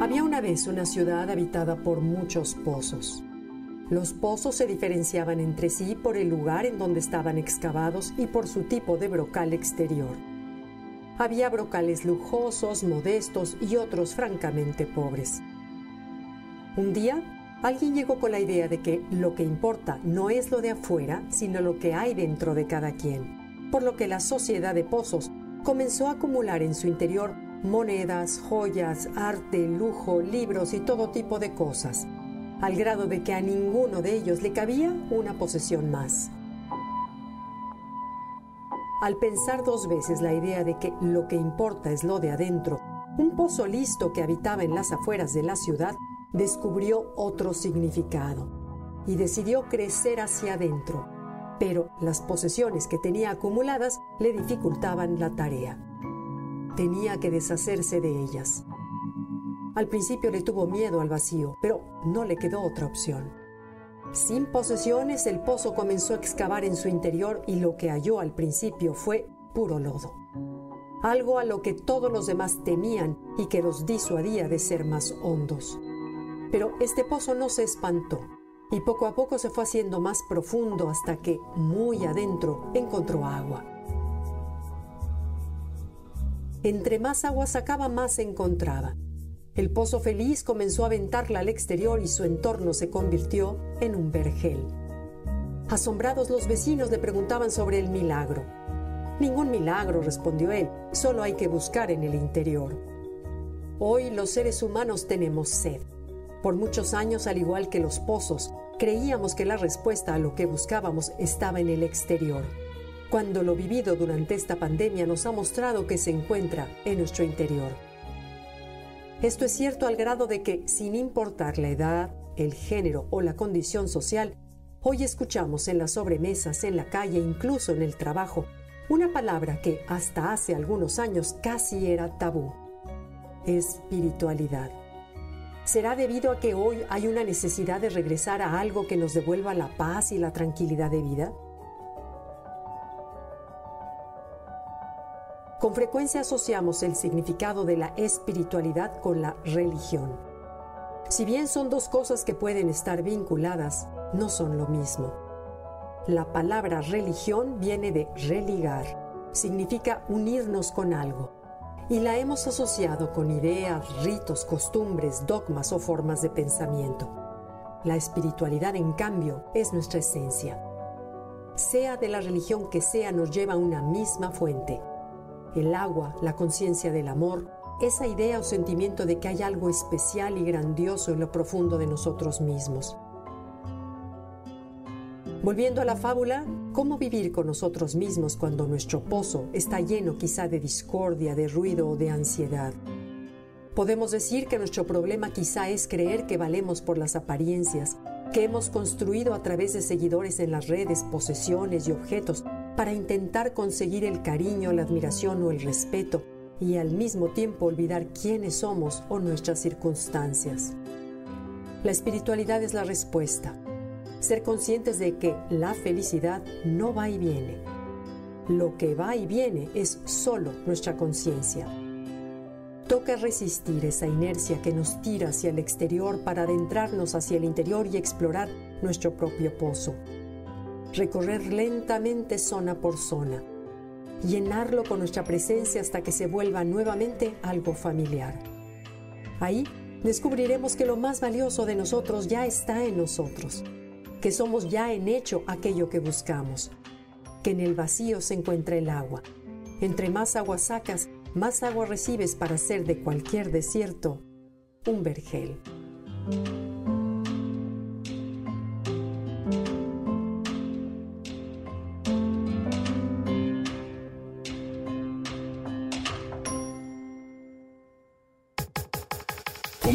Había una vez una ciudad habitada por muchos pozos. Los pozos se diferenciaban entre sí por el lugar en donde estaban excavados y por su tipo de brocal exterior. Había brocales lujosos, modestos y otros francamente pobres. Un día, alguien llegó con la idea de que lo que importa no es lo de afuera, sino lo que hay dentro de cada quien, por lo que la sociedad de pozos comenzó a acumular en su interior monedas, joyas, arte, lujo, libros y todo tipo de cosas, al grado de que a ninguno de ellos le cabía una posesión más. Al pensar dos veces la idea de que lo que importa es lo de adentro, un pozo listo que habitaba en las afueras de la ciudad descubrió otro significado y decidió crecer hacia adentro, pero las posesiones que tenía acumuladas le dificultaban la tarea tenía que deshacerse de ellas. Al principio le tuvo miedo al vacío, pero no le quedó otra opción. Sin posesiones, el pozo comenzó a excavar en su interior y lo que halló al principio fue puro lodo. Algo a lo que todos los demás temían y que los disuadía de ser más hondos. Pero este pozo no se espantó y poco a poco se fue haciendo más profundo hasta que, muy adentro, encontró agua. Entre más agua sacaba, más encontraba. El pozo feliz comenzó a aventarla al exterior y su entorno se convirtió en un vergel. Asombrados los vecinos le preguntaban sobre el milagro. Ningún milagro, respondió él, solo hay que buscar en el interior. Hoy los seres humanos tenemos sed. Por muchos años, al igual que los pozos, creíamos que la respuesta a lo que buscábamos estaba en el exterior cuando lo vivido durante esta pandemia nos ha mostrado que se encuentra en nuestro interior. Esto es cierto al grado de que, sin importar la edad, el género o la condición social, hoy escuchamos en las sobremesas, en la calle, incluso en el trabajo, una palabra que hasta hace algunos años casi era tabú. Espiritualidad. ¿Será debido a que hoy hay una necesidad de regresar a algo que nos devuelva la paz y la tranquilidad de vida? Con frecuencia asociamos el significado de la espiritualidad con la religión. Si bien son dos cosas que pueden estar vinculadas, no son lo mismo. La palabra religión viene de religar, significa unirnos con algo, y la hemos asociado con ideas, ritos, costumbres, dogmas o formas de pensamiento. La espiritualidad, en cambio, es nuestra esencia. Sea de la religión que sea, nos lleva a una misma fuente, el agua, la conciencia del amor, esa idea o sentimiento de que hay algo especial y grandioso en lo profundo de nosotros mismos. Volviendo a la fábula, ¿cómo vivir con nosotros mismos cuando nuestro pozo está lleno quizá de discordia, de ruido o de ansiedad? Podemos decir que nuestro problema quizá es creer que valemos por las apariencias, que hemos construido a través de seguidores en las redes, posesiones y objetos para intentar conseguir el cariño, la admiración o el respeto y al mismo tiempo olvidar quiénes somos o nuestras circunstancias. La espiritualidad es la respuesta. Ser conscientes de que la felicidad no va y viene. Lo que va y viene es solo nuestra conciencia. Toca resistir esa inercia que nos tira hacia el exterior para adentrarnos hacia el interior y explorar nuestro propio pozo recorrer lentamente zona por zona, llenarlo con nuestra presencia hasta que se vuelva nuevamente algo familiar. Ahí descubriremos que lo más valioso de nosotros ya está en nosotros, que somos ya en hecho aquello que buscamos, que en el vacío se encuentra el agua. Entre más agua sacas, más agua recibes para hacer de cualquier desierto un vergel.